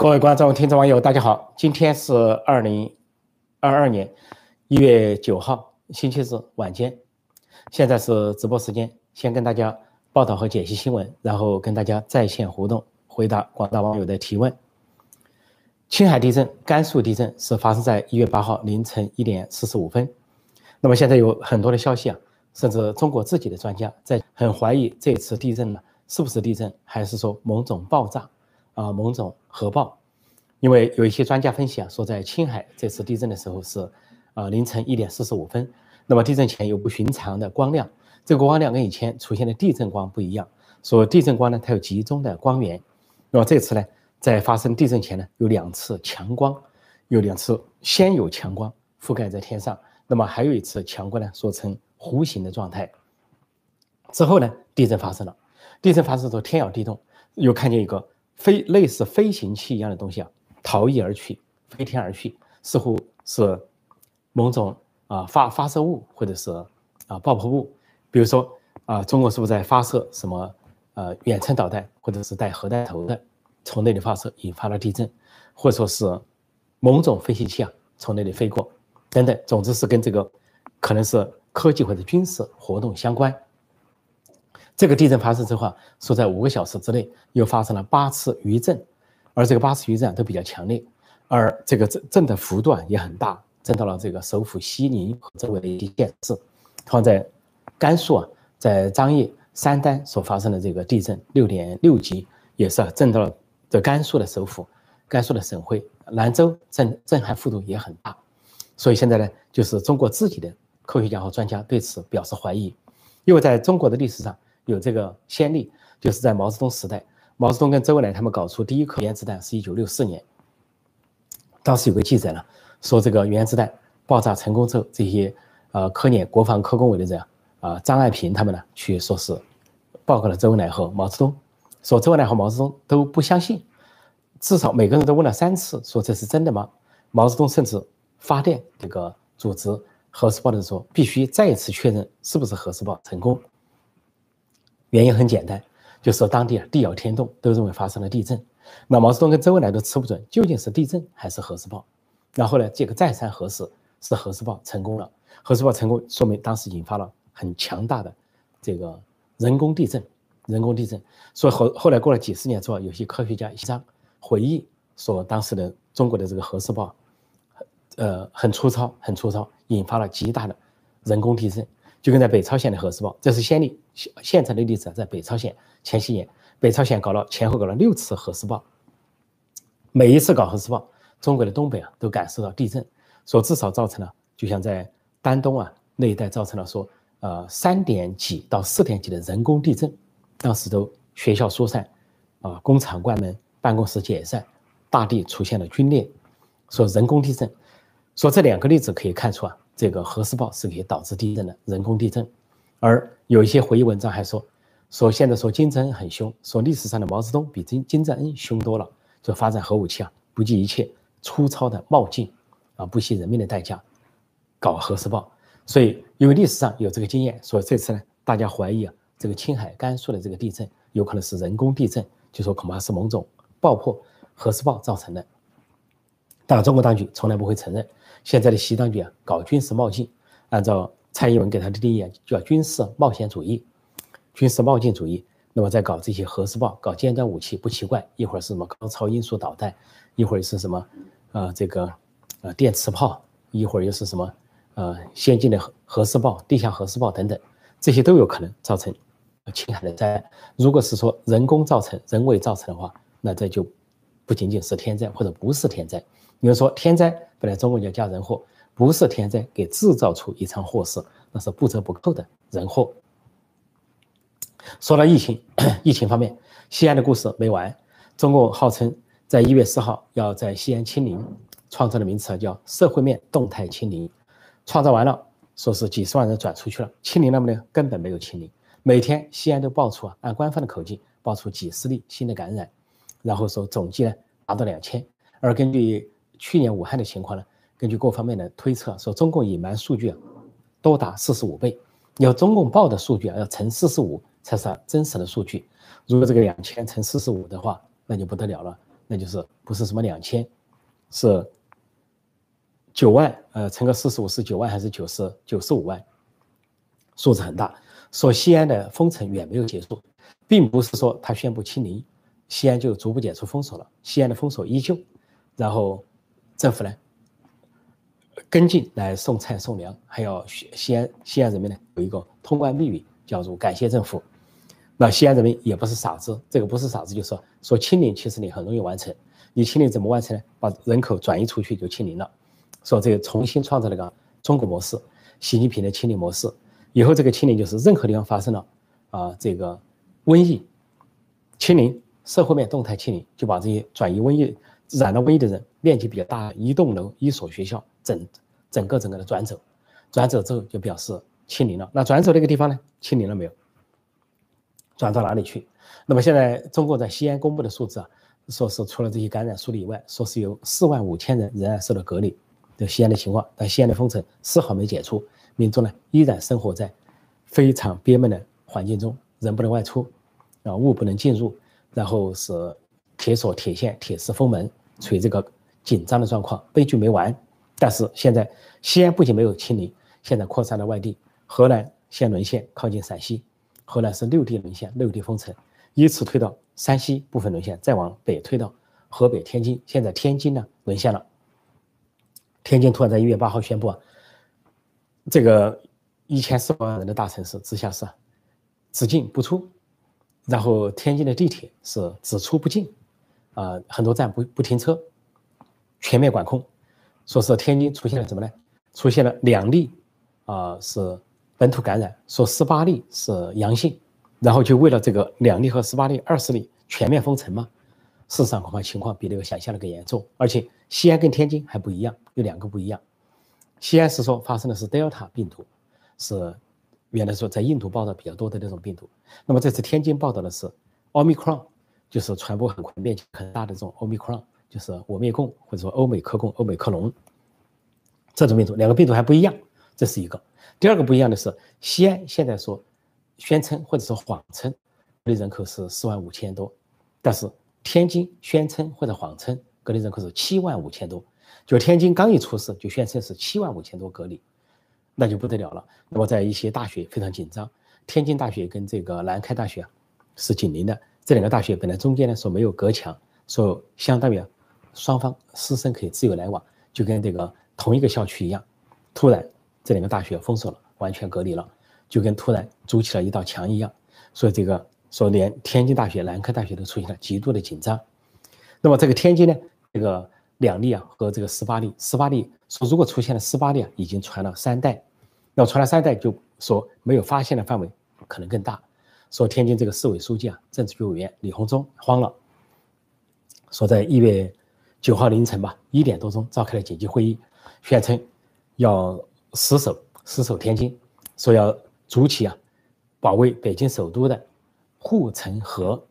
各位观众、听众、网友，大家好！今天是二零二二年一月九号，星期日晚间。现在是直播时间，先跟大家报道和解析新闻，然后跟大家在线互动，回答广大网友的提问。青海地震、甘肃地震是发生在一月八号凌晨一点四十五分。那么现在有很多的消息啊，甚至中国自己的专家在很怀疑这次地震呢是不是地震，还是说某种爆炸。啊，某种核爆，因为有一些专家分析啊，说在青海这次地震的时候是，啊凌晨一点四十五分，那么地震前有不寻常的光亮，这个光亮跟以前出现的地震光不一样，说地震光呢它有集中的光源，那么这次呢在发生地震前呢有两次强光，有两次先有强光覆盖在天上，那么还有一次强光呢说成弧形的状态，之后呢地震发生了，地震发生之后天摇地动，又看见一个。飞类似飞行器一样的东西啊，逃逸而去，飞天而去，似乎是某种啊发发射物或者是啊爆破物。比如说啊，中国是不是在发射什么呃远程导弹，或者是带核弹头的，从那里发射引发了地震，或者说是某种飞行器啊从那里飞过，等等，总之是跟这个可能是科技或者军事活动相关。这个地震发生之后，说在五个小时之内又发生了八次余震，而这个八次余震都比较强烈，而这个震震的幅度啊也很大，震到了这个首府西宁和周围的一些县市。放在甘肃啊，在张掖、三丹所发生的这个地震六点六级，也是震到了这甘肃的首府、甘肃的省会兰州，震震撼幅度也很大。所以现在呢，就是中国自己的科学家和专家对此表示怀疑，因为在中国的历史上。有这个先例，就是在毛泽东时代，毛泽东跟周恩来他们搞出第一颗原子弹是一九六四年。当时有个记者呢，说这个原子弹爆炸成功之后，这些呃科研国防科工委的人啊，张爱萍他们呢去说是报告了周恩来和毛泽东，说周恩来和毛泽东都不相信，至少每个人都问了三次，说这是真的吗？毛泽东甚至发电这个组织核试爆的时候，必须再一次确认是不是核试爆成功。原因很简单，就是当地啊地摇天动，都认为发生了地震。那毛泽东跟周恩来都吃不准究竟是地震还是核试爆。然后呢，这个再三核实是核试爆成功了，核试爆成功说明当时引发了很强大的这个人工地震，人工地震。所以后后来过了几十年之后，有些科学家一张回忆说，当时的中国的这个核试爆，呃很粗糙，很粗糙，引发了极大的人工地震。就跟在北朝鲜的核试爆，这是先例，现现成的例子，在北朝鲜前些年，北朝鲜搞了前后搞了六次核试爆，每一次搞核试爆，中国的东北啊都感受到地震，说至少造成了，就像在丹东啊那一带造成了说，呃三点几到四点几的人工地震，当时都学校疏散，啊工厂关门，办公室解散，大地出现了龟裂，说人工地震，说这两个例子可以看出啊。这个核试爆是可以导致地震的人工地震，而有一些回忆文章还说，说现在说金正恩很凶，说历史上的毛泽东比金金正恩凶多了，就发展核武器啊，不计一切粗糙的冒进，啊，不惜人命的代价搞核试爆。所以因为历史上有这个经验，所以这次呢，大家怀疑啊，这个青海、甘肃的这个地震有可能是人工地震，就说恐怕是某种爆破核试爆造成的。但中国当局从来不会承认。现在的习当局啊，搞军事冒进，按照蔡英文给他的定义，叫军事冒险主义、军事冒进主义。那么在搞这些核试爆、搞尖端武器，不奇怪。一会儿是什么高超音速导弹，一会儿是什么，呃，这个，呃，电磁炮，一会儿又是什么，呃，先进的核核试爆、地下核试爆等等，这些都有可能造成青海的灾难。如果是说人工造成、人为造成的话，那这就不仅仅是天灾，或者不是天灾。比如说天灾。本来中国叫加人祸，不是天灾给制造出一场祸事，那是不折不扣的人祸。说到疫情，疫情方面，西安的故事没完。中共号称在一月四号要在西安清零，创造的名词叫社会面动态清零。创造完了，说是几十万人转出去了，清零了没呢？根本没有清零。每天西安都爆出啊，按官方的口径爆出几十例新的感染，然后说总计呢达到两千，而根据。去年武汉的情况呢？根据各方面的推测，说中共隐瞒数据啊，多达四十五倍。要中共报的数据啊，要乘四十五才是真实的数据。如果这个两千乘四十五的话，那就不得了了，那就是不是什么两千，是九万，呃，乘个四十五是九万还是九十九十五万？数字很大。说西安的封城远没有结束，并不是说他宣布清零，西安就逐步解除封锁了。西安的封锁依旧，然后政府呢跟进来送菜送粮，还要西西安西安人民呢有一个通关密语，叫做感谢政府。那西安人民也不是傻子，这个不是傻子，就是说说清零其实你很容易完成，你清零怎么完成呢？把人口转移出去就清零了。说这个重新创造了个中国模式，习近平的清零模式。以后这个清零就是任何地方发生了啊这个瘟疫，清零社会面动态清零，就把这些转移瘟疫染了瘟疫的人面积比较大一栋楼一所学校整整个整个的转走，转走之后就表示清零了。那转走那个地方呢？清零了没有？转到哪里去？那么现在中国在西安公布的数字啊，说是除了这些感染数例以外，说是有四万五千人仍然受到隔离这西安的情况，但西安的封城丝毫没解除。民众呢依然生活在非常憋闷的环境中，人不能外出，啊物不能进入，然后是铁锁铁线铁丝封门，处于这个紧张的状况，悲剧没完。但是现在西安不仅没有清零，现在扩散到外地，河南先沦陷，靠近陕西，河南是六地沦陷，六地封城，依次推到山西部分沦陷，再往北推到河北天津，现在天津呢沦陷了，天津突然在一月八号宣布啊。这个一千四百万人的大城市，直辖市，只进不出，然后天津的地铁是只出不进，啊，很多站不不停车，全面管控。说是天津出现了什么呢？出现了两例，啊，是本土感染，说十八例是阳性，然后就为了这个两例和十八例、二十例全面封城吗？事实上恐怕情况比那个想象的更严重，而且西安跟天津还不一样，有两个不一样。西安是说发生的是德尔塔病毒，是原来说在印度报道比较多的那种病毒。那么这次天津报道的是奥密克戎，就是传播很快、面积很大的这种奥密克戎，就是我灭共或者说欧美克共、欧美克隆这种病毒。两个病毒还不一样，这是一个。第二个不一样的是，西安现在说宣称或者说谎称隔离人口是四万五千多，但是天津宣称或者谎称隔离人口是七万五千多。就天津刚一出事，就宣称是七万五千多隔离，那就不得了了。那么在一些大学非常紧张，天津大学跟这个南开大学是紧邻的，这两个大学本来中间呢说没有隔墙，说相当于双方师生可以自由来往，就跟这个同一个校区一样。突然这两个大学封锁了，完全隔离了，就跟突然筑起了一道墙一样。所以这个说连天津大学、南开大学都出现了极度的紧张。那么这个天津呢，这个。两例啊，和这个十八例，十八例说如果出现了十八例啊，已经传了三代，那传了三代就说没有发现的范围可能更大。说天津这个市委书记啊，政治局委员李鸿忠慌了，说在一月九号凌晨吧，一点多钟召开了紧急会议，宣称要死守死守天津，说要筑起啊保卫北京首都的护城河，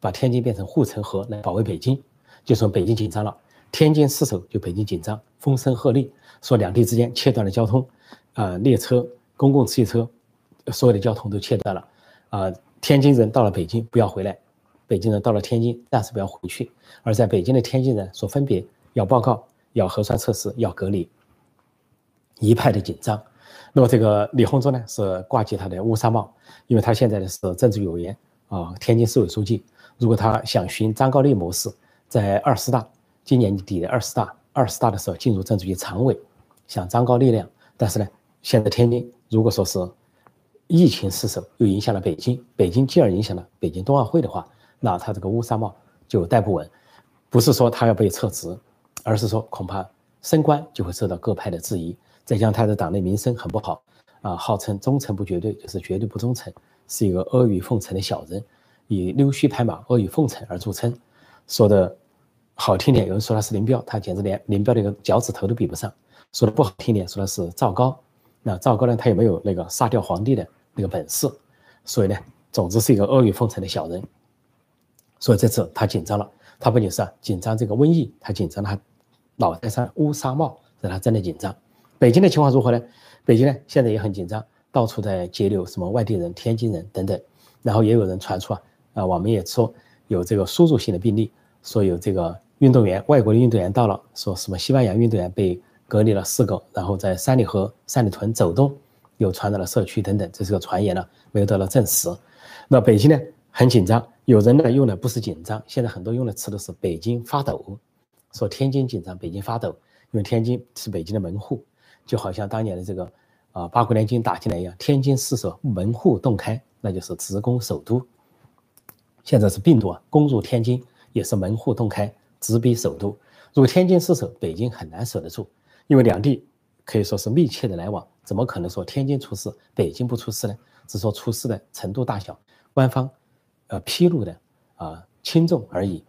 把天津变成护城河来保卫北京，就说北京紧张了。天津失守，就北京紧张，风声鹤唳，说两地之间切断了交通，啊，列车、公共汽车，所有的交通都切断了，啊，天津人到了北京不要回来，北京人到了天津暂时不要回去，而在北京的天津人所分别要报告，要核酸测试，要隔离，一派的紧张。那么这个李鸿忠呢是挂起他的乌纱帽，因为他现在呢是政治委员啊，天津市委书记，如果他想寻张高丽模式，在二十大。今年底的二十大，二十大的时候进入政治局常委，像张高丽那样。但是呢，现在天津如果说是疫情失守，又影响了北京，北京进而影响了北京冬奥会的话，那他这个乌纱帽就戴不稳。不是说他要被撤职，而是说恐怕升官就会受到各派的质疑。再加上他的党内名声很不好啊，号称忠诚不绝对，就是绝对不忠诚，是一个阿谀奉承的小人，以溜须拍马、阿谀奉承而著称，说的。好听点，有人说他是林彪，他简直连林彪的一个脚趾头都比不上。说的不好听点，说的是赵高。那赵高呢，他也没有那个杀掉皇帝的那个本事，所以呢，总之是一个阿谀奉承的小人。所以这次他紧张了，他不仅是啊紧张这个瘟疫，他紧张他脑袋上乌纱帽，让他真的紧张。北京的情况如何呢？北京呢现在也很紧张，到处在截留什么外地人、天津人等等。然后也有人传出啊，啊，我们也说有这个输入性的病例。说有这个运动员，外国的运动员到了，说什么西班牙运动员被隔离了四个，然后在三里河、三里屯走动，又传到了社区等等，这是个传言呢，没有得到证实。那北京呢很紧张，有人呢用的不是紧张，现在很多用的词都是北京发抖，说天津紧张，北京发抖，因为天津是北京的门户，就好像当年的这个啊八国联军打进来一样，天津失守，门户洞开，那就是直攻首都。现在是病毒啊攻入天津，也是门户洞开，直逼首都。如果天津失守，北京很难守得住，因为两地可以说是密切的来往，怎么可能说天津出事，北京不出事呢？只说出事的程度大小。官方，呃，披露的啊轻重而已，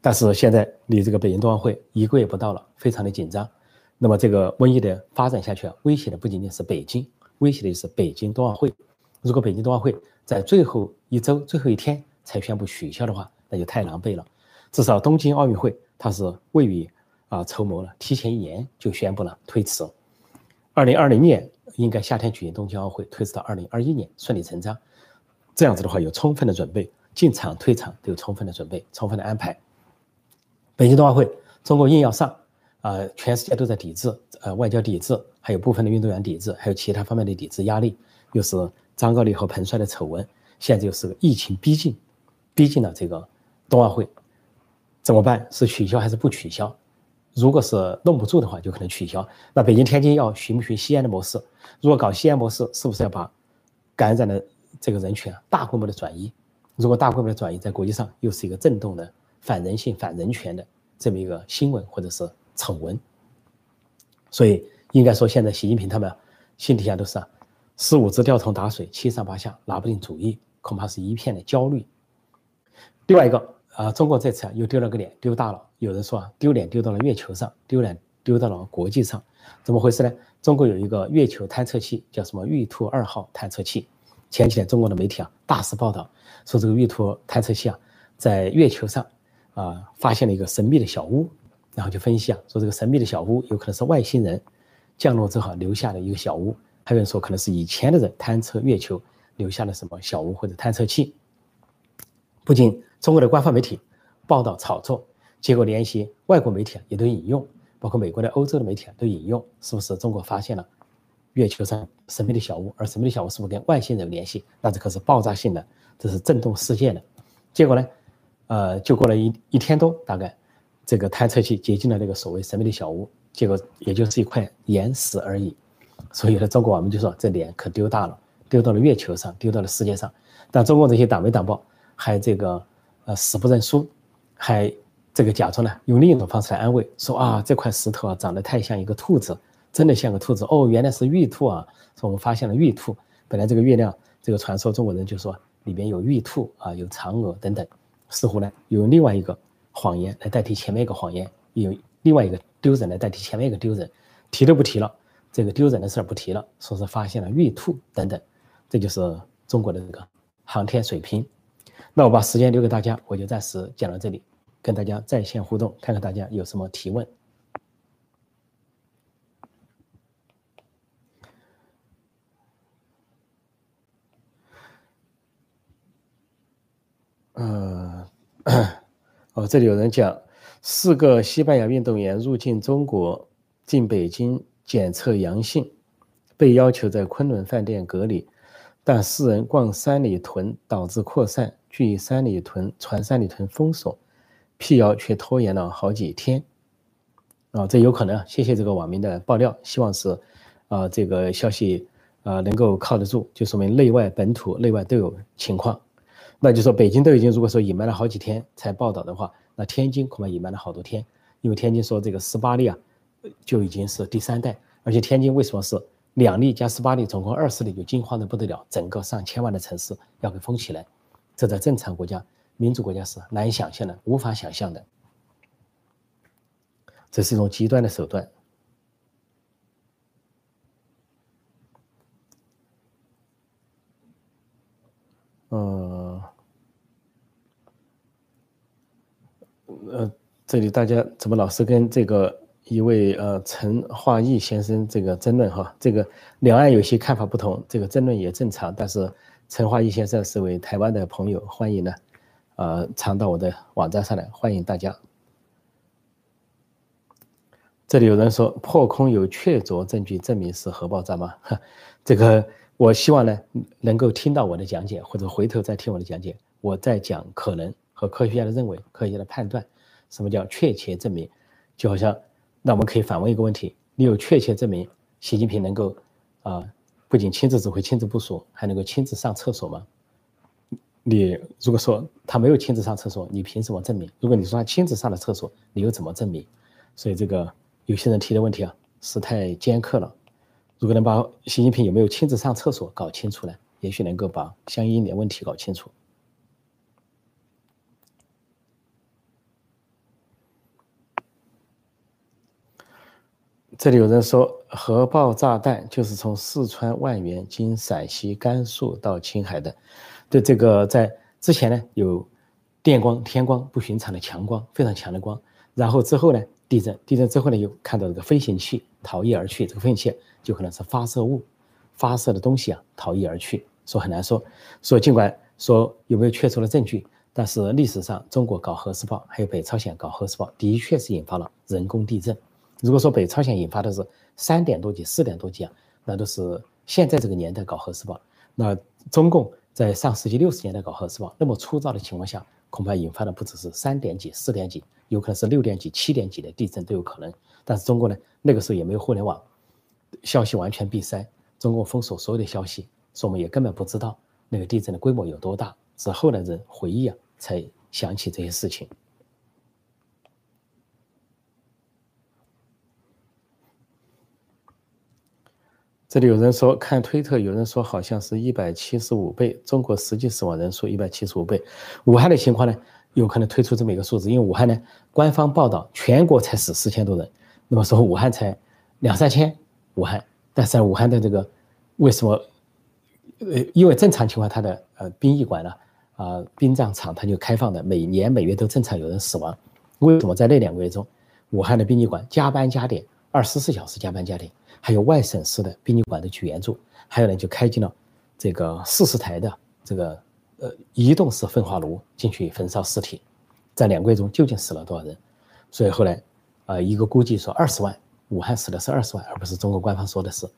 但是现在离这个北京冬奥会一个月不到了，非常的紧张。那么这个瘟疫的发展下去啊，威胁的不仅仅是北京，威胁的是北京冬奥会。如果北京冬奥会在最后一周、最后一天才宣布取消的话，那就太狼狈了。至少东京奥运会它是位于啊筹谋了，提前一年就宣布了推迟。二零二零年应该夏天举行东京奥会，推迟到二零二一年，顺理成章。这样子的话，有充分的准备，进场退场都有充分的准备，充分的安排。北京冬奥会，中国硬要上，啊，全世界都在抵制，呃，外交抵制，还有部分的运动员抵制，还有其他方面的抵制压力，又是张高丽和彭帅的丑闻，现在又是疫情逼近，逼近了这个冬奥会，怎么办？是取消还是不取消？如果是弄不住的话，就可能取消。那北京、天津要循不循西安的模式？如果搞西安模式，是不是要把感染的？这个人群啊，大规模的转移，如果大规模的转移，在国际上又是一个震动的反人性、反人权的这么一个新闻或者是丑闻，所以应该说，现在习近平他们心底下都是啊，十五只吊桶打水，七上八下，拿不定主意，恐怕是一片的焦虑。另外一个啊，中国这次啊又丢了个脸，丢大了。有人说啊，丢脸丢到了月球上，丢脸丢到了国际上，怎么回事呢？中国有一个月球探测器，叫什么玉兔二号探测器。前几天，中国的媒体啊大肆报道说，这个玉兔探测器啊在月球上啊发现了一个神秘的小屋，然后就分析啊说这个神秘的小屋有可能是外星人降落之后留下的一个小屋，还有人说可能是以前的人探测月球留下了什么小屋或者探测器。不仅中国的官方媒体报道炒作，结果连一些外国媒体也都引用，包括美国的、欧洲的媒体都引用，是不是中国发现了？月球上神秘的小屋，而神秘的小屋是不是跟外星人有联系？那这可是爆炸性的，这是震动世界的。结果呢，呃，就过了一一天多，大概这个探测器接近了那个所谓神秘的小屋，结果也就是一块岩石而已。所以呢，中国网民就说这脸可丢大了，丢到了月球上，丢到了世界上。但中国这些党媒党报还这个呃死不认输，还这个假装呢用另一种方式来安慰，说啊这块石头啊长得太像一个兔子。真的像个兔子哦，原来是玉兔啊！说我们发现了玉兔。本来这个月亮，这个传说中国人就说里边有玉兔啊，有嫦娥等等，似乎呢用另外一个谎言来代替前面一个谎言，有另外一个丢人来代替前面一个丢人，提都不提了，这个丢人的事儿不提了，说是发现了玉兔等等，这就是中国的这个航天水平。那我把时间留给大家，我就暂时讲到这里，跟大家在线互动，看看大家有什么提问。呃，哦，这里有人讲，四个西班牙运动员入境中国，进北京检测阳性，被要求在昆仑饭店隔离，但四人逛三里屯导致扩散，据三里屯传三里屯封锁，辟谣却拖延了好几天。啊，这有可能，谢谢这个网民的爆料，希望是，啊，这个消息啊能够靠得住，就说明内外本土内外都有情况。那就说北京都已经如果说隐瞒了好几天才报道的话，那天津恐怕隐瞒了好多天，因为天津说这个十八例啊，就已经是第三代，而且天津为什么是两例加十八例，总共二十例就惊慌的不得了，整个上千万的城市要给封起来，这在正常国家、民主国家是难以想象的，无法想象的，这是一种极端的手段。嗯，呃，这里大家怎么老是跟这个一位呃陈化义先生这个争论哈？这个两岸有些看法不同，这个争论也正常。但是陈化义先生是位台湾的朋友，欢迎呢，呃传到我的网站上来，欢迎大家。这里有人说破空有确凿证据证明是核爆炸吗？这个我希望呢能够听到我的讲解，或者回头再听我的讲解。我在讲可能和科学家的认为、科学家的判断。什么叫确切证明？就好像那我们可以反问一个问题：你有确切证明习近平能够啊不仅亲自指挥、亲自部署，还能够亲自上厕所吗？你如果说他没有亲自上厕所，你凭什么证明？如果你说他亲自上了厕所，你又怎么证明？所以这个。有些人提的问题啊是太尖刻了，如果能把习近平有没有亲自上厕所搞清楚呢，也许能够把相应的问题搞清楚。这里有人说核爆炸弹就是从四川万源经陕西甘肃到青海的，对这个在之前呢有电光天光不寻常的强光，非常强的光，然后之后呢？地震，地震之后呢，又看到这个飞行器逃逸而去。这个飞行器就可能是发射物，发射的东西啊逃逸而去。说很难说，说尽管说有没有确凿的证据，但是历史上中国搞核试爆，还有北朝鲜搞核试爆，的确是引发了人工地震。如果说北朝鲜引发的是三点多级、四点多级啊，那都是现在这个年代搞核试爆。那中共在上世纪六十年代搞核试爆，那么粗糙的情况下。恐怕引发的不只是三点几、四点几，有可能是六点几、七点几的地震都有可能。但是中国呢，那个时候也没有互联网，消息完全闭塞，中共封锁所有的消息，所以我们也根本不知道那个地震的规模有多大。是后来人回忆啊，才想起这些事情。这里有人说看推特，有人说好像是一百七十五倍，中国实际死亡人数一百七十五倍。武汉的情况呢，有可能推出这么一个数字，因为武汉呢，官方报道全国才死四千多人，那么说武汉才两三千，武汉，但是武汉的这个为什么？呃，因为正常情况，它的呃殡仪馆呢，啊殡葬场它就开放的，每年每月都正常有人死亡，为什么在那两个月中，武汉的殡仪馆加班加点，二十四小时加班加点？还有外省市的殡仪馆都去援助，还有呢就开进了这个四十台的这个呃移动式焚化炉进去焚烧尸体，在两个月中究竟死了多少人？所以后来啊一个估计说二十万，武汉死的是二十万，而不是中国官方说的是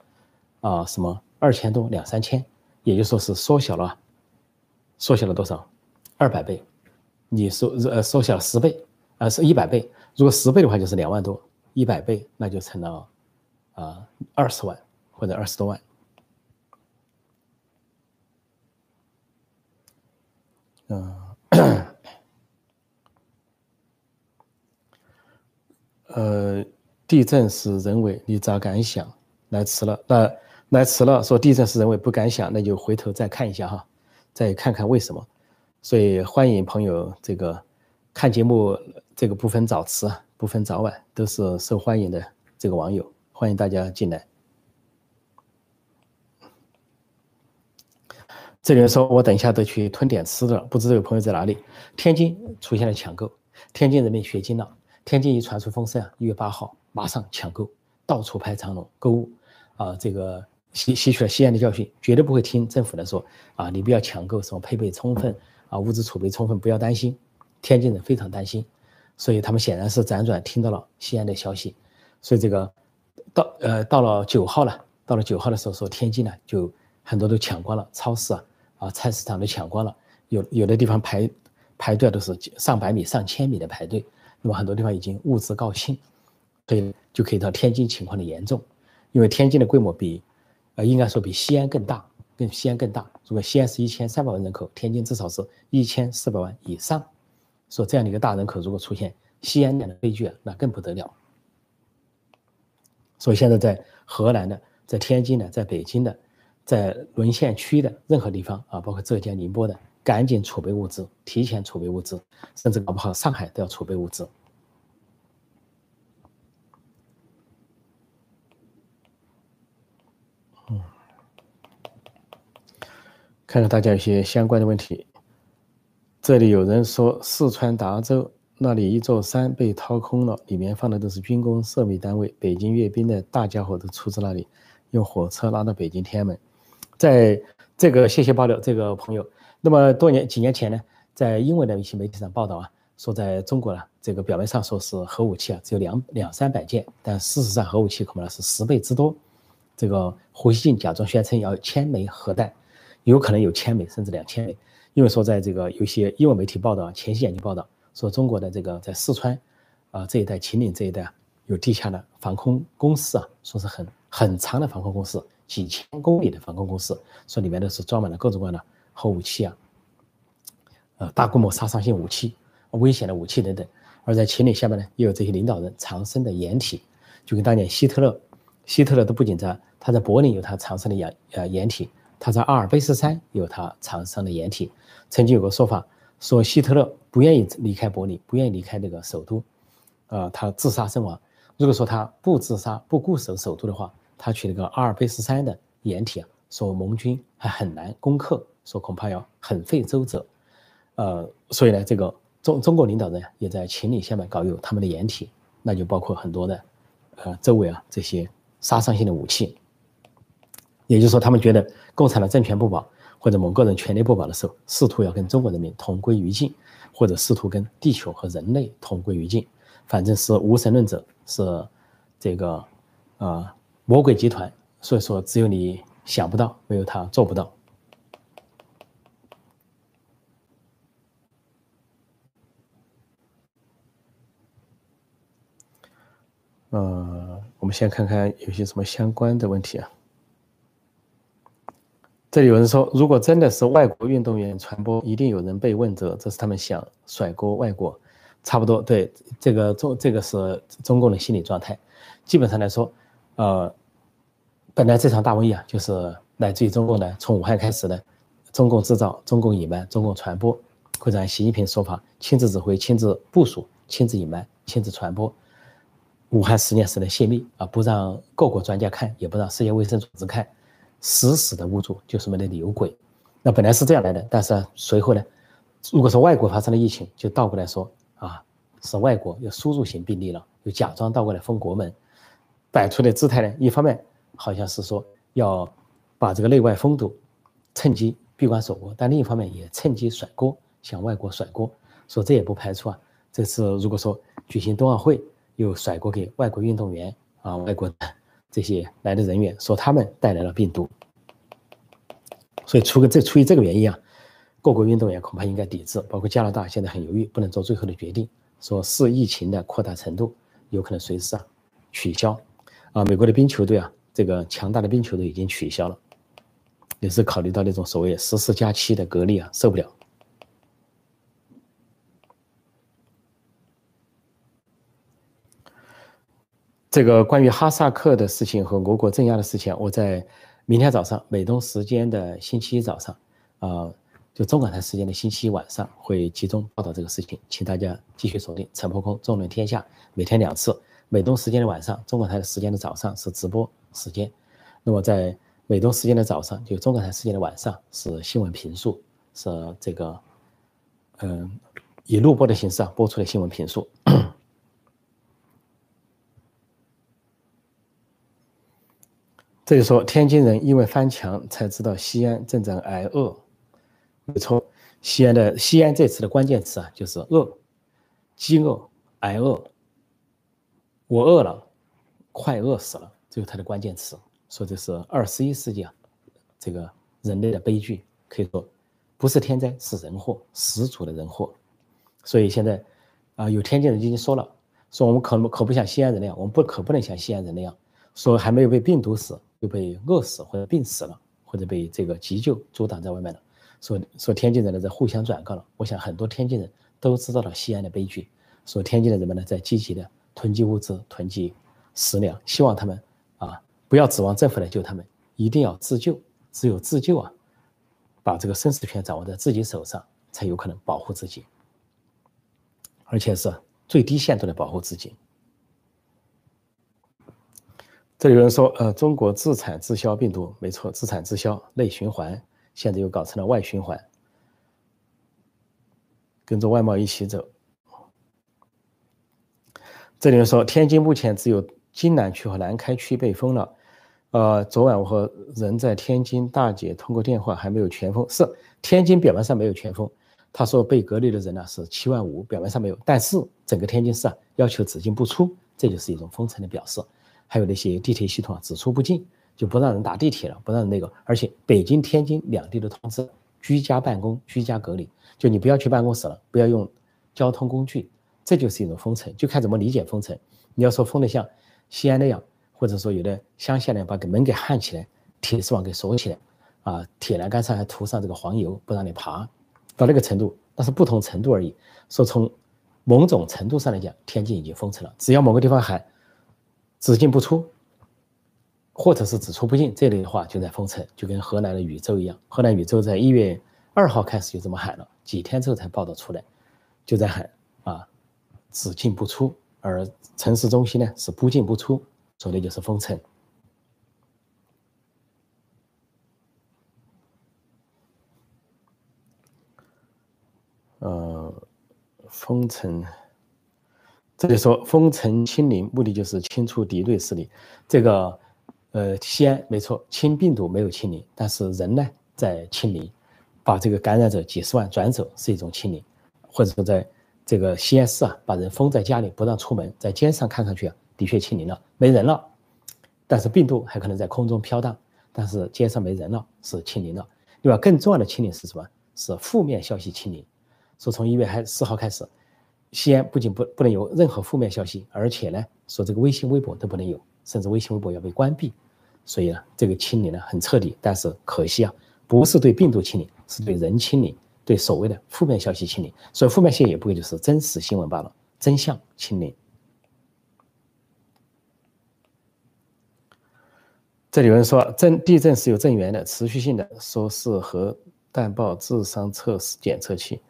啊什么二千多两三千，也就说是缩小了，缩小了多少？二百倍，你缩呃缩小了十倍啊是一百倍，如果十倍的话就是两万多，一百倍那就成了。啊，二十万或者二十多万。嗯，呃，地震是人为，你咋敢想？来迟了，那来迟了，说地震是人为，不敢想，那就回头再看一下哈，再看看为什么。所以欢迎朋友这个看节目，这个不分早迟，不分早晚，都是受欢迎的这个网友。欢迎大家进来。这个人说：“我等一下都去吞点吃的，不知这位朋友在哪里？”天津出现了抢购，天津人民学精了。天津一传出风声啊，一月八号马上抢购，到处排长龙购物。啊，这个吸吸取了西安的教训，绝对不会听政府的说啊，你不要抢购什么配备充分啊，物资储备充分，不要担心。天津人非常担心，所以他们显然是辗转听到了西安的消息，所以这个。到呃到了九号了，到了九号的时候说天津呢就很多都抢光了，超市啊啊菜市场都抢光了，有有的地方排排队都是上百米、上千米的排队，那么很多地方已经物资告罄，所以就可以到天津情况的严重，因为天津的规模比呃应该说比西安更大，跟西安更大。如果西安是一千三百万人口，天津至少是一千四百万以上，说这样的一个大人口，如果出现西安那样的悲剧，那更不得了。所以现在在河南的、在天津的、在北京的、在沦陷区的任何地方啊，包括浙江、宁波的，赶紧储备物资，提前储备物资，甚至搞不好上海都要储备物资。嗯，看看大家有些相关的问题。这里有人说四川达州。那里一座山被掏空了，里面放的都是军工设备单位。北京阅兵的大家伙都出自那里，用火车拉到北京天安门。在这个谢谢爆料这个朋友，那么多年几年前呢，在英文的一些媒体上报道啊，说在中国呢，这个表面上说是核武器啊只有两两三百件，但事实上核武器恐怕是十倍之多。这个胡锡进假装宣称要千枚核弹，有可能有千枚甚至两千枚，因为说在这个有些英文媒体报道、前线研究报道说中国的这个在四川啊这一带、秦岭这一带有地下的防空工事啊，说是很很长的防空工事，几千公里的防空工事，说里面都是装满了各种各样的核武器啊。呃，大规模杀伤性武器、危险的武器等等，而在秦岭下面呢，又有这些领导人藏身的掩体，就跟当年希特勒，希特勒都不紧张，他在柏林有他藏身的掩呃掩体，他在阿尔卑斯山有他藏身的掩体。曾经有个说法说，希特勒不愿意离开柏林，不愿意离开那个首都，呃，他自杀身亡。如果说他不自杀，不固守首都的话，他去那个阿尔卑斯山的掩体啊，说盟军还很难攻克，说恐怕要很费周折。呃，所以呢，这个中中国领导人也在秦岭下面搞有他们的掩体，那就包括很多的，呃，周围啊这些杀伤性的武器。也就是说，他们觉得共产党政权不保，或者某个人权力不保的时候，试图要跟中国人民同归于尽，或者试图跟地球和人类同归于尽，反正是无神论者，是这个呃魔鬼集团。所以说，只有你想不到，没有他做不到。呃，我们先看看有些什么相关的问题啊。这里有人说，如果真的是外国运动员传播，一定有人被问责，这是他们想甩锅外国。差不多，对这个中这个是中共的心理状态。基本上来说，呃，本来这场大瘟疫啊，就是来自于中共的，从武汉开始的，中共制造、中共隐瞒、中共传播，或者按习近平说法，亲自指挥、亲自部署、亲自隐瞒、亲自传播。武汉实验室的泄密啊，不让各国专家看，也不让世界卫生组织看，死死的捂住，就是为了有鬼。那本来是这样来的，但是随后呢，如果说外国发生了疫情，就倒过来说啊，是外国有输入型病例了，又假装倒过来封国门，摆出的姿态呢，一方面好像是说要把这个内外封堵，趁机闭关锁国，但另一方面也趁机甩锅，向外国甩锅，说这也不排除啊，这次如果说举行冬奥会。又甩锅给外国运动员啊，外国的这些来的人员，说他们带来了病毒。所以出个这出于这个原因啊，各国运动员恐怕应该抵制，包括加拿大现在很犹豫，不能做最后的决定，说是疫情的扩大程度有可能随时啊取消。啊，美国的冰球队啊，这个强大的冰球队已经取消了，也是考虑到那种所谓十四加七的隔离啊，受不了。这个关于哈萨克的事情和俄国镇压的事情，我在明天早上美东时间的星期一早上，啊，就中港台时间的星期一晚上会集中报道这个事情，请大家继续锁定陈破空纵论天下，每天两次，美东时间的晚上，中港台的时间的早上是直播时间，那么在美东时间的早上，就中港台时间的晚上是新闻评述，是这个，嗯，以录播的形式啊播出的新闻评述。这就说天津人因为翻墙才知道西安正在挨饿，没错，西安的西安这次的关键词啊就是饿，饥饿，挨饿，我饿了，快饿死了，这是它的关键词。说这是二十一世纪啊，这个人类的悲剧，可以说不是天灾是人祸，十足的人祸。所以现在啊，有天津人已经说了，说我们可可不像西安人那样，我们不可不能像西安人那样，说还没有被病毒死。就被饿死或者病死了，或者被这个急救阻挡在外面了。说说天津人呢在互相转告了，我想很多天津人都知道了西安的悲剧。说天津的人们呢在积极的囤积物资、囤积食粮，希望他们啊不要指望政府来救他们，一定要自救。只有自救啊，把这个生死权掌握在自己手上，才有可能保护自己，而且是最低限度的保护自己。这里有人说，呃，中国自产自销病毒，没错，自产自销内循环，现在又搞成了外循环，跟着外贸一起走。这里面说，天津目前只有津南区和南开区被封了。呃，昨晚我和人在天津大姐通过电话，还没有全封。是天津表面上没有全封，他说被隔离的人呢是七万五，表面上没有，但是整个天津市啊要求只进不出，这就是一种封城的表示。还有那些地铁系统啊只出不进，就不让人打地铁了，不让人那个，而且北京、天津两地的通知，居家办公、居家隔离，就你不要去办公室了，不要用交通工具，这就是一种封城，就看怎么理解封城。你要说封的像西安那样，或者说有的乡下呢把给门给焊起来，铁丝网给锁起来，啊，铁栏杆上还涂上这个黄油，不让你爬。到那个程度，那是不同程度而已。说从某种程度上来讲，天津已经封城了。只要某个地方喊只进不出，或者是只出不进这类的话，就在封城，就跟河南的禹州一样。河南禹州在一月二号开始就这么喊了，几天之后才报道出来，就在喊啊只进不出，而城市中心呢是不进不出，说的就是封城。呃，封城，这里说封城清零，目的就是清除敌对势力。这个，呃，西安没错，清病毒没有清零，但是人呢在清零，把这个感染者几十万转走是一种清零，或者说在这个西安市啊，把人封在家里不让出门，在街上看上去啊的确清零了，没人了，但是病毒还可能在空中飘荡，但是街上没人了，是清零了。另外，更重要的清零是什么？是负面消息清零。说从一月还四号开始，西安不仅不不能有任何负面消息，而且呢，说这个微信、微博都不能有，甚至微信、微博要被关闭。所以呢，这个清理呢很彻底，但是可惜啊，不是对病毒清理，是对人清理，对所谓的负面消息清理。所以负面消息也不过就是真实新闻罢了，真相清零。这里有人说，震地震是有震源的，持续性的，说是核弹爆智商测试检测器。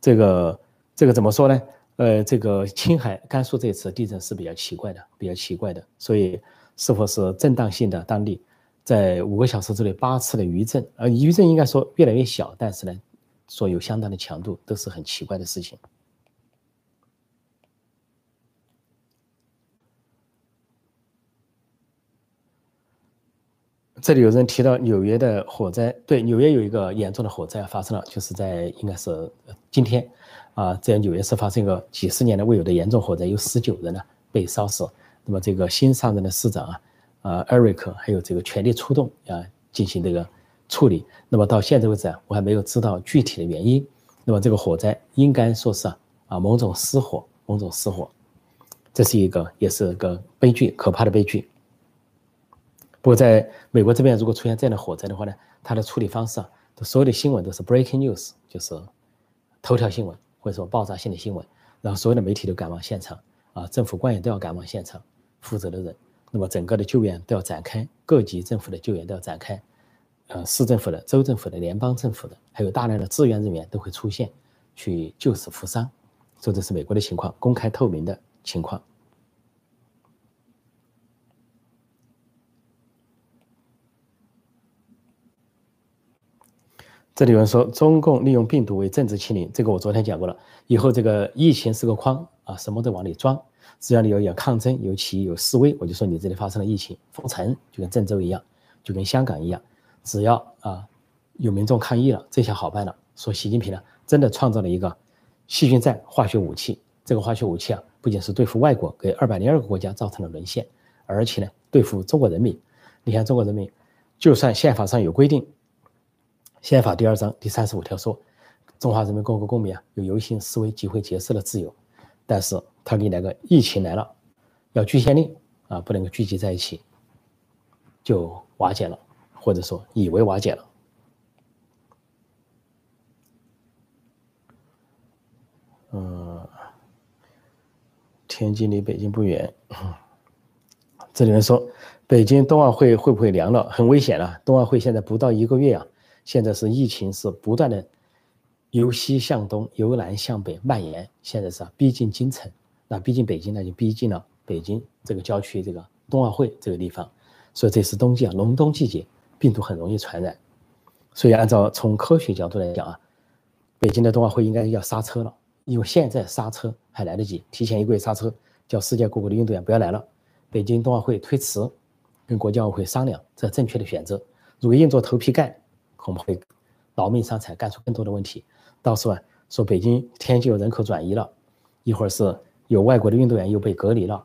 这个这个怎么说呢？呃，这个青海、甘肃这次地震是比较奇怪的，比较奇怪的。所以是否是震荡性的？当地在五个小时之内八次的余震，而余震应该说越来越小，但是呢，说有相当的强度，都是很奇怪的事情。这里有人提到纽约的火灾，对，纽约有一个严重的火灾发生了，就是在应该是今天，啊，在纽约市发生一个几十年来未有的严重火灾，有十九人呢被烧死。那么这个新上任的市长啊，啊，Eric 还有这个全力出动啊，进行这个处理。那么到现在为止啊，我还没有知道具体的原因。那么这个火灾应该说是啊某种失火，某种失火，这是一个也是个悲剧，可怕的悲剧。不过，在美国这边，如果出现这样的火灾的话呢，它的处理方式啊，所有的新闻都是 breaking news，就是头条新闻或者说爆炸性的新闻，然后所有的媒体都赶往现场啊，政府官员都要赶往现场，负责的人，那么整个的救援都要展开，各级政府的救援都要展开，呃，市政府的、州政府的、联邦政府的，还有大量的志愿人员都会出现去救死扶伤，这就是美国的情况，公开透明的情况。这里有人说，中共利用病毒为政治清零，这个我昨天讲过了。以后这个疫情是个筐啊，什么都往里装。只要你有有抗争、有起义、有示威，我就说你这里发生了疫情，封城，就跟郑州一样，就跟香港一样。只要啊有民众抗议了，这下好办了。说习近平呢，真的创造了一个细菌战化学武器。这个化学武器啊，不仅是对付外国，给二百零二个国家造成了沦陷，而且呢，对付中国人民。你看中国人民，就算宪法上有规定。宪法第二章第三十五条说，中华人民共和国公民啊有游行、示威、集会、结社的自由，但是他给你来个疫情来了，要拒限令啊，不能够聚集在一起，就瓦解了，或者说以为瓦解了。嗯，天津离北京不远，这里面说北京冬奥会会不会凉了？很危险了，冬奥会现在不到一个月啊。现在是疫情是不断的由西向东、由南向北蔓延，现在是逼近京城，那逼近北京，那就逼近了北京这个郊区这个冬奥会这个地方，所以这是冬季啊，隆冬季节，病毒很容易传染，所以按照从科学角度来讲啊，北京的冬奥会应该要刹车了，因为现在刹车还来得及，提前一个月刹车，叫世界各国的运动员不要来了，北京冬奥会推迟，跟国际奥委会商量，这正确的选择，如果硬着头皮干。恐怕会劳命伤财，干出更多的问题。到时候啊，说北京、天津有人口转移了，一会儿是有外国的运动员又被隔离了，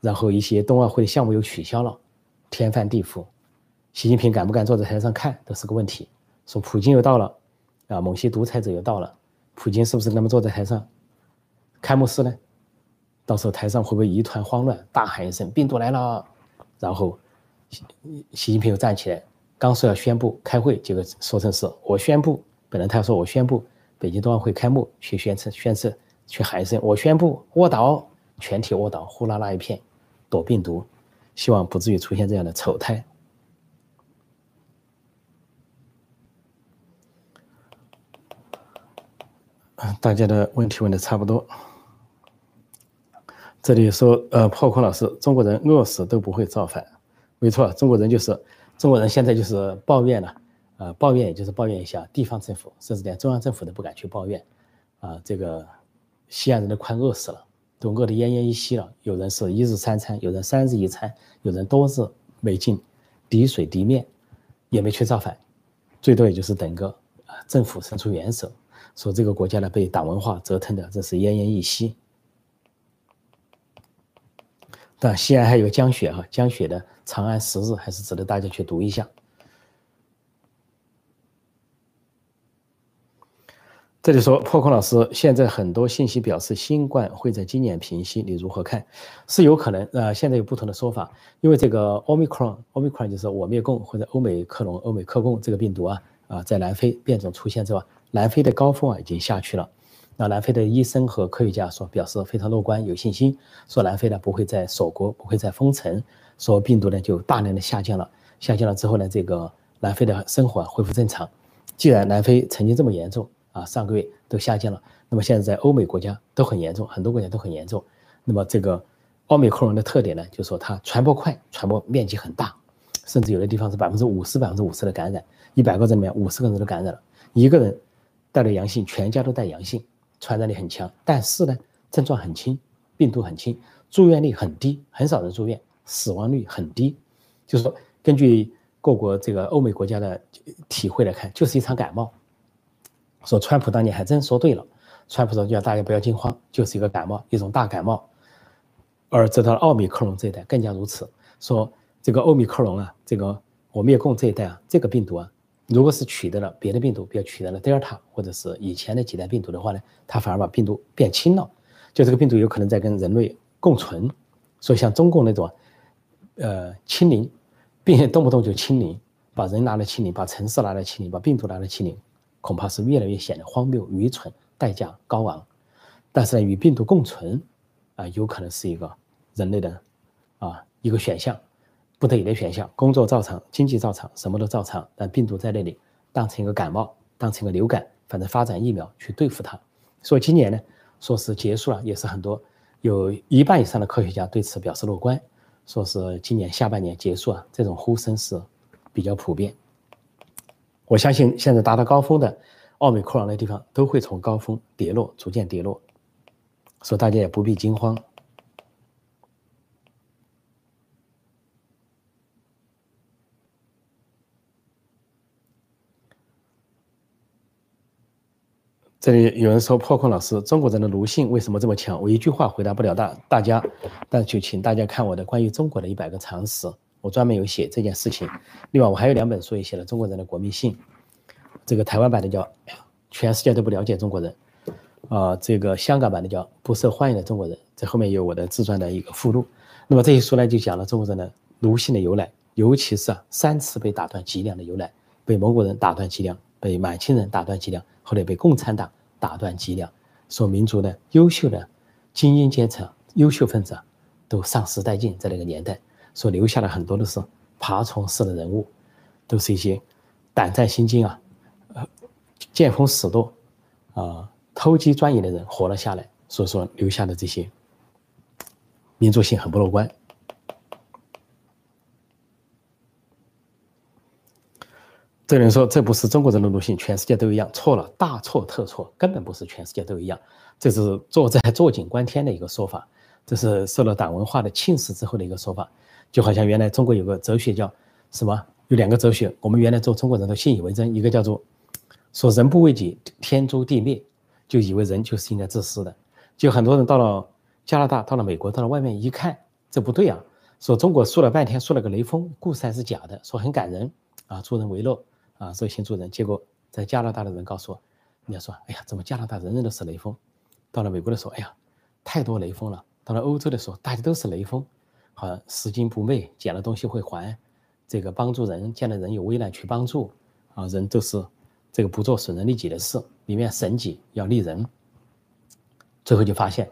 然后一些冬奥会的项目又取消了，天翻地覆。习近平敢不敢坐在台上看都是个问题。说普京又到了，啊，某些独裁者又到了，普京是不是那么坐在台上开幕式呢？到时候台上会不会一团慌乱，大喊一声“病毒来了”，然后习习近平又站起来，刚说要宣布开会，结果说成是我宣布，本来他说我宣布北京冬奥会开幕，去宣称宣誓，去喊一声我宣布卧倒，全体卧倒，呼啦啦一片，躲病毒，希望不至于出现这样的丑态。大家的问题问的差不多。这里说，呃，破空老师，中国人饿死都不会造反，没错，中国人就是中国人，现在就是抱怨了，呃，抱怨也就是抱怨一下地方政府，甚至连中央政府都不敢去抱怨，啊，这个西安人都快饿死了，都饿得奄奄一息了。有人是一日三餐，有人三日一餐，有人多日没进滴水滴面，也没去造反，最多也就是等个啊政府伸出援手。说这个国家呢被党文化折腾的，真是奄奄一息。但西安还有江雪哈，江雪的《长安十日》还是值得大家去读一下。这里说破空老师，现在很多信息表示新冠会在今年平息，你如何看？是有可能啊，现在有不同的说法，因为这个奥密克戎，奥密克戎就是我灭共或者欧美克隆、欧美克共这个病毒啊啊，在南非变种出现之后。南非的高峰啊已经下去了，那南非的医生和科学家说表示非常乐观，有信心，说南非呢不会再锁国，不会再封城，说病毒呢就大量的下降了，下降了之后呢，这个南非的生活恢复正常。既然南非曾经这么严重啊，上个月都下降了，那么现在在欧美国家都很严重，很多国家都很严重。那么这个奥密克戎的特点呢，就是说它传播快，传播面积很大，甚至有的地方是百分之五十、百分之五十的感染，一百个人里面五十个人都感染了，一个人。带了阳性，全家都带阳性，传染力很强，但是呢，症状很轻，病毒很轻，住院率很低，很少人住院，死亡率很低。就是说，根据各国这个欧美国家的体会来看，就是一场感冒。说川普当年还真说对了，川普说叫大家不要惊慌，就是一个感冒，一种大感冒。而这到奥密克戎这一代更加如此，说这个奥密克戎啊，这个我灭共这一代啊，这个病毒啊。如果是取得了别的病毒，比如取得了德尔塔或者是以前的几代病毒的话呢，它反而把病毒变轻了，就这个病毒有可能在跟人类共存。所以像中共那种，呃，清零，并且动不动就清零，把人拿来清零，把城市拿来清零，把病毒拿来清零，恐怕是越来越显得荒谬、愚蠢，代价高昂。但是呢，与病毒共存，啊，有可能是一个人类的啊一个选项。不得已的选项，工作照常，经济照常，什么都照常，但病毒在那里，当成一个感冒，当成一个流感，反正发展疫苗去对付它。所以今年呢，说是结束了，也是很多有一半以上的科学家对此表示乐观，说是今年下半年结束啊，这种呼声是比较普遍。我相信现在达到高峰的奥美克戎的地方都会从高峰跌落，逐渐跌落，所以大家也不必惊慌。这里有人说破空老师，中国人的奴性为什么这么强？我一句话回答不了大大家，但就请大家看我的关于中国的一百个常识，我专门有写这件事情。另外，我还有两本书也写了中国人的国民性，这个台湾版的叫《全世界都不了解中国人》，啊，这个香港版的叫《不受欢迎的中国人》，这后面有我的自传的一个附录。那么这些书呢，就讲了中国人的奴性的由来，尤其是啊三次被打断脊梁的由来，被蒙古人打断脊梁。被满清人打断脊梁，后来被共产党打断脊梁，说民族的优秀的精英阶层、优秀分子都丧失殆尽，在那个年代，所留下了很多都是爬虫式的人物，都是一些胆战心惊啊，呃，见风使舵啊，偷鸡钻营的人活了下来，所以说留下的这些民族性很不乐观。这人说这不是中国人的奴性，全世界都一样，错了，大错特错，根本不是全世界都一样，这是坐在坐井观天的一个说法，这是受了党文化的侵蚀之后的一个说法，就好像原来中国有个哲学叫什么？有两个哲学，我们原来做中国人都信以为真，一个叫做说人不为己，天诛地灭，就以为人就是应该自私的。就很多人到了加拿大，到了美国，到了外面一看，这不对啊！说中国说了半天，说了个雷锋，故事还是假的，说很感人啊，助人为乐啊，热心助人。结果在加拿大的人告诉我，人家说，哎呀，怎么加拿大人人都是雷锋？到了美国的时候，哎呀，太多雷锋了。到了欧洲的时候，大家都是雷锋，好拾金不昧，捡了东西会还，这个帮助人，见了人有危难去帮助啊，人都是这个不做损人利己的事，里面省己要利人。最后就发现，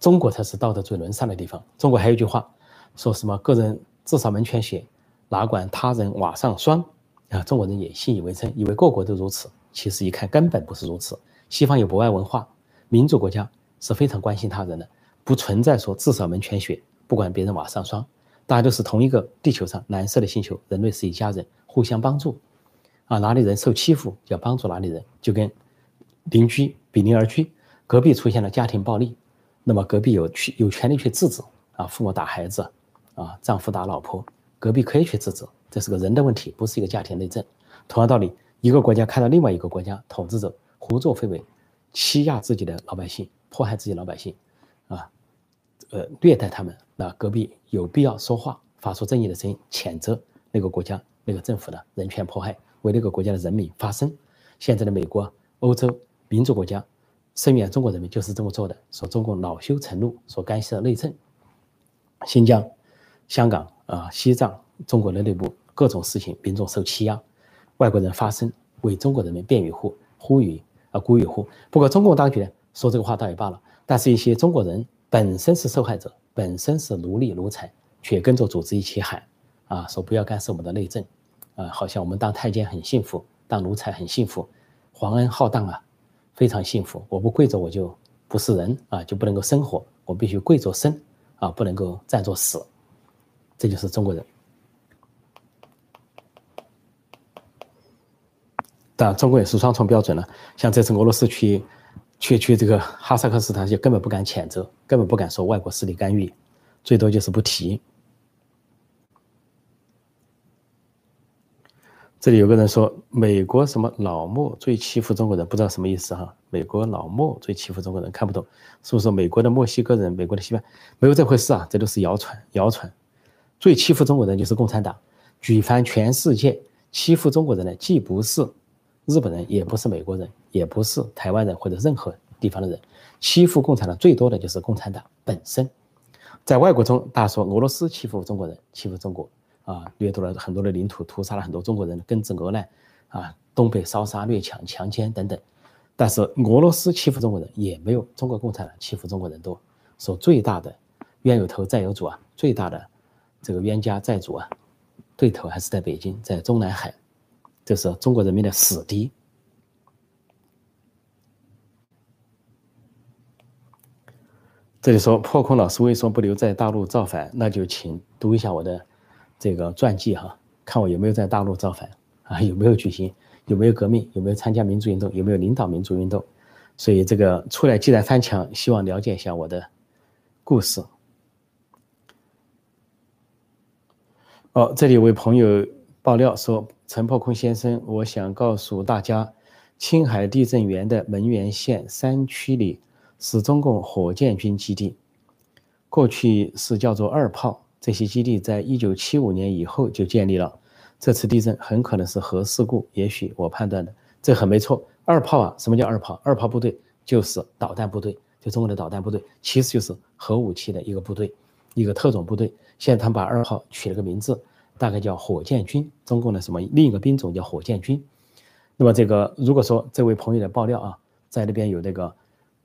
中国才是道德最沦丧的地方。中国还有一句话，说什么“个人至少门前雪，哪管他人瓦上霜”。啊，中国人也信以为真，以为各国都如此。其实一看根本不是如此。西方有博爱文化，民主国家是非常关心他人的，不存在说至少门前雪，不管别人瓦上霜。大家都是同一个地球上蓝色的星球，人类是一家人，互相帮助。啊，哪里人受欺负，要帮助哪里人，就跟邻居比邻而居。隔壁出现了家庭暴力，那么隔壁有去有权利去制止啊，父母打孩子，啊，丈夫打老婆，隔壁可以去制止，这是个人的问题，不是一个家庭内政。同样道理，一个国家看到另外一个国家统治者胡作非为，欺压自己的老百姓，迫害自己老百姓，啊，呃，虐待他们，那隔壁有必要说话，发出正义的声音，谴责那个国家那个政府的人权迫害，为那个国家的人民发声。现在的美国、欧洲民主国家。声援中国人民就是这么做的，说中共恼羞成怒，说干涉内政，新疆、香港啊、西藏，中国的内部各种事情，民众受欺压，外国人发声为中国人民辩与护呼吁啊，鼓与呼。不过中共当局呢说这个话倒也罢了，但是一些中国人本身是受害者，本身是奴隶奴才，却跟着组织一起喊啊，说不要干涉我们的内政啊，好像我们当太监很幸福，当奴才很幸福，皇恩浩荡啊。非常幸福，我不跪着我就不是人啊，就不能够生活，我必须跪着生啊，不能够站着死，这就是中国人。但中国也是双重标准了，像这次俄罗斯去去去这个哈萨克斯坦，就根本不敢谴责，根本不敢说外国势力干预，最多就是不提。这里有个人说，美国什么老莫最欺负中国人，不知道什么意思哈。美国老莫最欺负中国人，看不懂，是不是美国的墨西哥人，美国的西班没有这回事啊？这都是谣传，谣传。最欺负中国人就是共产党，举凡全世界欺负中国人的，既不是日本人，也不是美国人，也不是台湾人或者任何地方的人，欺负共产党最多的就是共产党本身。在外国中，大家说俄罗斯欺负中国人，欺负中国。啊，掠夺了很多的领土，屠杀了很多中国人，根治俄难，啊，东北烧杀掠抢、强奸等等。但是俄罗斯欺负中国人也没有中国共产党欺负中国人多。说最大的冤有头债有主啊，最大的这个冤家债主啊，对头还是在北京，在中南海，这是中国人民的死敌。这里说破空老师为什么不留在大陆造反？那就请读一下我的。这个传记哈，看我有没有在大陆造反啊？有没有举行？有没有革命？有没有参加民族运动？有没有领导民族运动？所以这个出来既然翻墙，希望了解一下我的故事。哦，这里有位朋友爆料说：“陈破空先生，我想告诉大家，青海地震源的门源县山区里是中共火箭军基地，过去是叫做二炮。”这些基地在一九七五年以后就建立了。这次地震很可能是核事故，也许我判断的这很没错。二炮啊，什么叫二炮？二炮部队就是导弹部队，就中国的导弹部队，其实就是核武器的一个部队，一个特种部队。现在他们把二炮取了个名字，大概叫火箭军。中共的什么另一个兵种叫火箭军。那么这个如果说这位朋友的爆料啊，在那边有那个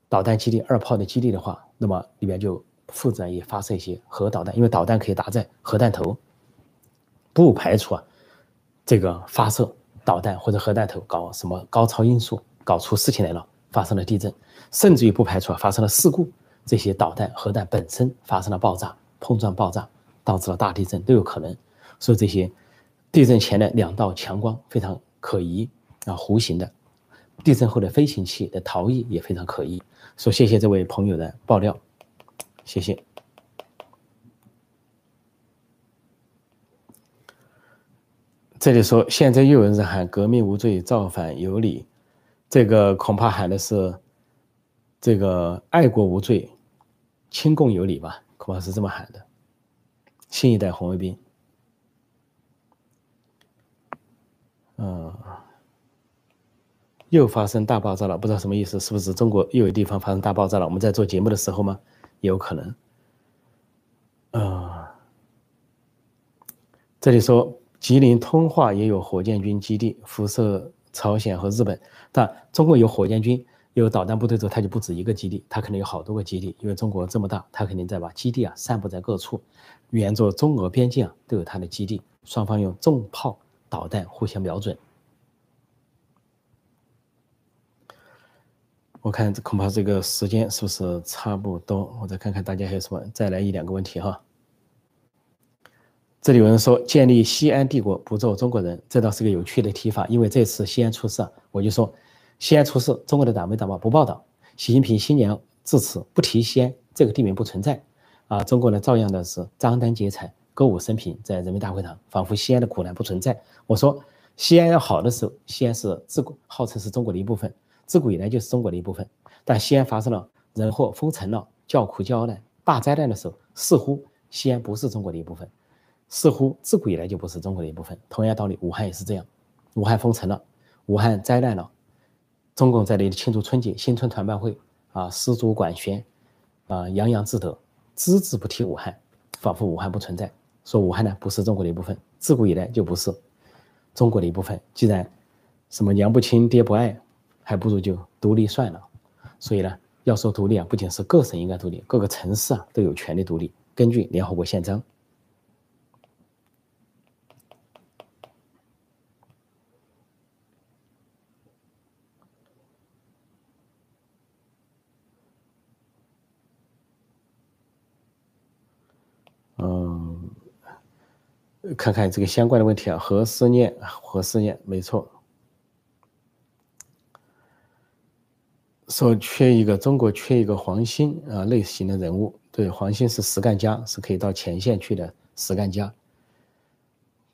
导弹基地、二炮的基地的话，那么里面就。负责也发射一些核导弹，因为导弹可以搭载核弹头，不排除啊，这个发射导弹或者核弹头搞什么高超音速，搞出事情来了，发生了地震，甚至于不排除啊发生了事故，这些导弹核弹本身发生了爆炸，碰撞爆炸导致了大地震都有可能。说这些地震前的两道强光非常可疑啊，弧形的，地震后的飞行器的逃逸也非常可疑。说谢谢这位朋友的爆料。谢谢。这里说，现在又有人喊革命无罪，造反有理这个恐怕喊的是这个爱国无罪，亲共有理吧，恐怕是这么喊的。新一代红卫兵，嗯，又发生大爆炸了，不知道什么意思，是不是中国又有地方发生大爆炸了？我们在做节目的时候吗？有可能。呃，这里说吉林通化也有火箭军基地，辐射朝鲜和日本。但中国有火箭军、有导弹部队之后，它就不止一个基地，它可能有好多个基地。因为中国这么大，它肯定在把基地啊散布在各处，沿着中俄边境啊都有它的基地，双方用重炮、导弹互相瞄准。我看这恐怕这个时间是不是差不多？我再看看大家还有什么，再来一两个问题哈。这里有人说建立西安帝国不做中国人，这倒是个有趣的提法。因为这次西安出事，我就说西安出事，中国的党媒党报不报道。习近平新年致辞不提西安这个地名不存在，啊，中国呢照样的是张灯结彩、歌舞升平，在人民大会堂，仿佛西安的苦难不存在。我说西安要好的时候，西安是自古号称是中国的一部分，自古以来就是中国的一部分。但西安发生了人祸、封城了、叫苦叫难、大灾难的时候，似乎西安不是中国的一部分。似乎自古以来就不是中国的一部分。同样道理，武汉也是这样。武汉封城了，武汉灾难了，中共在那里庆祝春节，新春团拜会啊，丝竹管弦，啊，洋洋自得，只字不提武汉，仿佛武汉不存在。说武汉呢不是中国的一部分，自古以来就不是中国的一部分。既然什么娘不亲爹不爱，还不如就独立算了。所以呢，要说独立啊，不仅是各省应该独立，各个城市啊都有权利独立，根据联合国宪章。看看这个相关的问题啊，何思念，何思念，没错。说缺一个中国缺一个黄兴啊类型的人物，对，黄兴是实干家，是可以到前线去的实干家。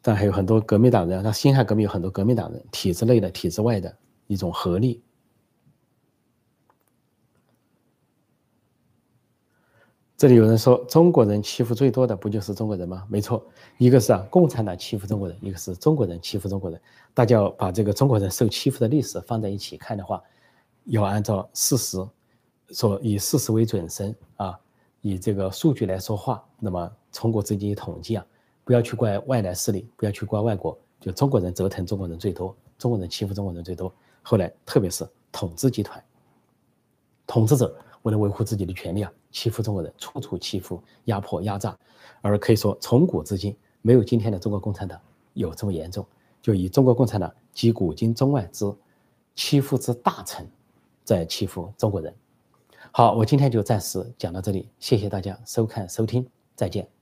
但还有很多革命党人，那辛亥革命有很多革命党人，体制内的、体制外的一种合力。这里有人说，中国人欺负最多的不就是中国人吗？没错，一个是啊，共产党欺负中国人，一个是中国人欺负中国人。大家要把这个中国人受欺负的历史放在一起看的话，要按照事实，说以事实为准绳啊，以这个数据来说话。那么中国自己统计啊，不要去怪外来势力，不要去怪外国，就中国人折腾中国人最多，中国人欺负中国人最多。后来特别是统治集团，统治者。为了维护自己的权利啊，欺负中国人，处处欺负、压迫、压榨，而可以说从古至今没有今天的中国共产党有这么严重。就以中国共产党及古今中外之欺负之大成，在欺负中国人。好，我今天就暂时讲到这里，谢谢大家收看收听，再见。